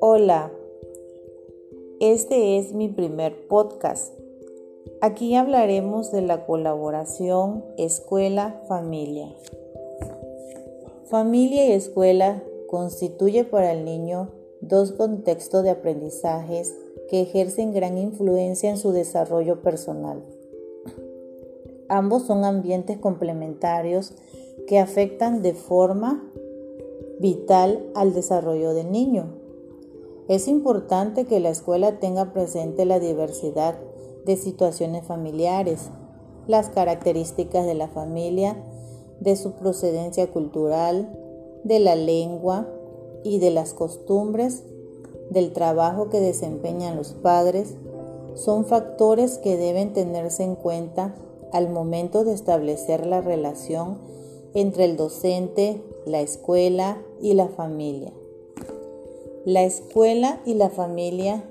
Hola, este es mi primer podcast. Aquí hablaremos de la colaboración escuela-familia. Familia y escuela constituye para el niño dos contextos de aprendizajes que ejercen gran influencia en su desarrollo personal. Ambos son ambientes complementarios que afectan de forma vital al desarrollo del niño. Es importante que la escuela tenga presente la diversidad de situaciones familiares, las características de la familia, de su procedencia cultural, de la lengua y de las costumbres, del trabajo que desempeñan los padres, son factores que deben tenerse en cuenta al momento de establecer la relación entre el docente, la escuela y la familia. La escuela y la familia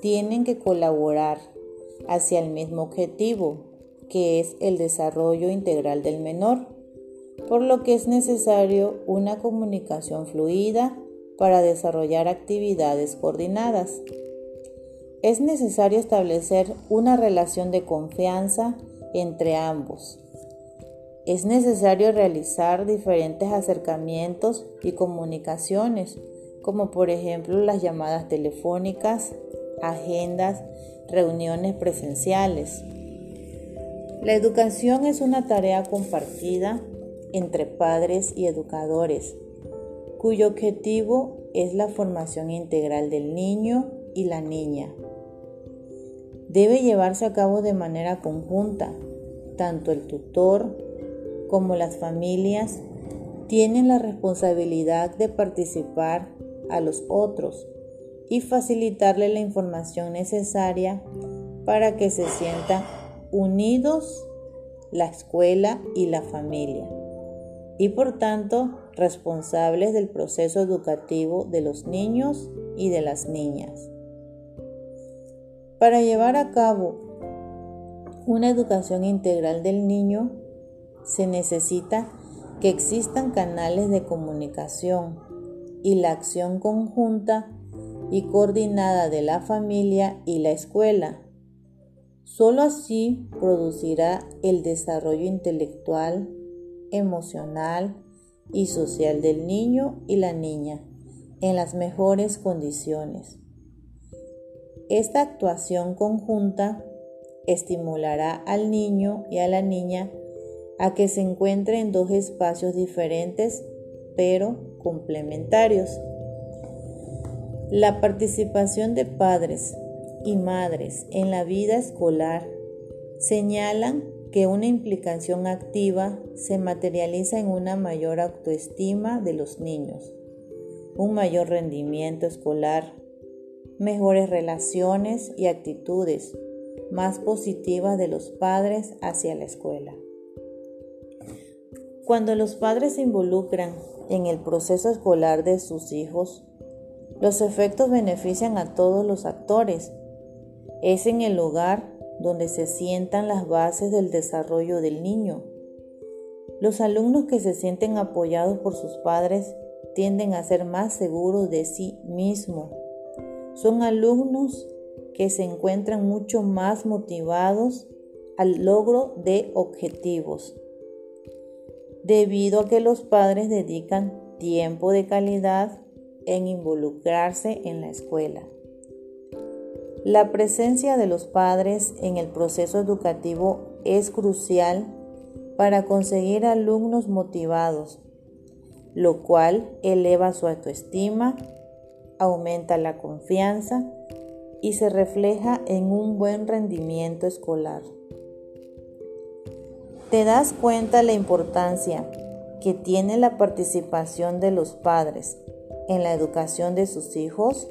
tienen que colaborar hacia el mismo objetivo, que es el desarrollo integral del menor, por lo que es necesario una comunicación fluida para desarrollar actividades coordinadas. Es necesario establecer una relación de confianza entre ambos. Es necesario realizar diferentes acercamientos y comunicaciones como por ejemplo las llamadas telefónicas, agendas, reuniones presenciales. La educación es una tarea compartida entre padres y educadores, cuyo objetivo es la formación integral del niño y la niña. Debe llevarse a cabo de manera conjunta. Tanto el tutor como las familias tienen la responsabilidad de participar a los otros y facilitarle la información necesaria para que se sientan unidos la escuela y la familia y por tanto responsables del proceso educativo de los niños y de las niñas. Para llevar a cabo una educación integral del niño se necesita que existan canales de comunicación y la acción conjunta y coordinada de la familia y la escuela. Solo así producirá el desarrollo intelectual, emocional y social del niño y la niña en las mejores condiciones. Esta actuación conjunta estimulará al niño y a la niña a que se encuentren en dos espacios diferentes pero complementarios. La participación de padres y madres en la vida escolar señalan que una implicación activa se materializa en una mayor autoestima de los niños, un mayor rendimiento escolar, mejores relaciones y actitudes más positivas de los padres hacia la escuela. Cuando los padres se involucran en el proceso escolar de sus hijos, los efectos benefician a todos los actores. Es en el hogar donde se sientan las bases del desarrollo del niño. Los alumnos que se sienten apoyados por sus padres tienden a ser más seguros de sí mismos. Son alumnos que se encuentran mucho más motivados al logro de objetivos debido a que los padres dedican tiempo de calidad en involucrarse en la escuela. La presencia de los padres en el proceso educativo es crucial para conseguir alumnos motivados, lo cual eleva su autoestima, aumenta la confianza y se refleja en un buen rendimiento escolar. ¿Te das cuenta la importancia que tiene la participación de los padres en la educación de sus hijos?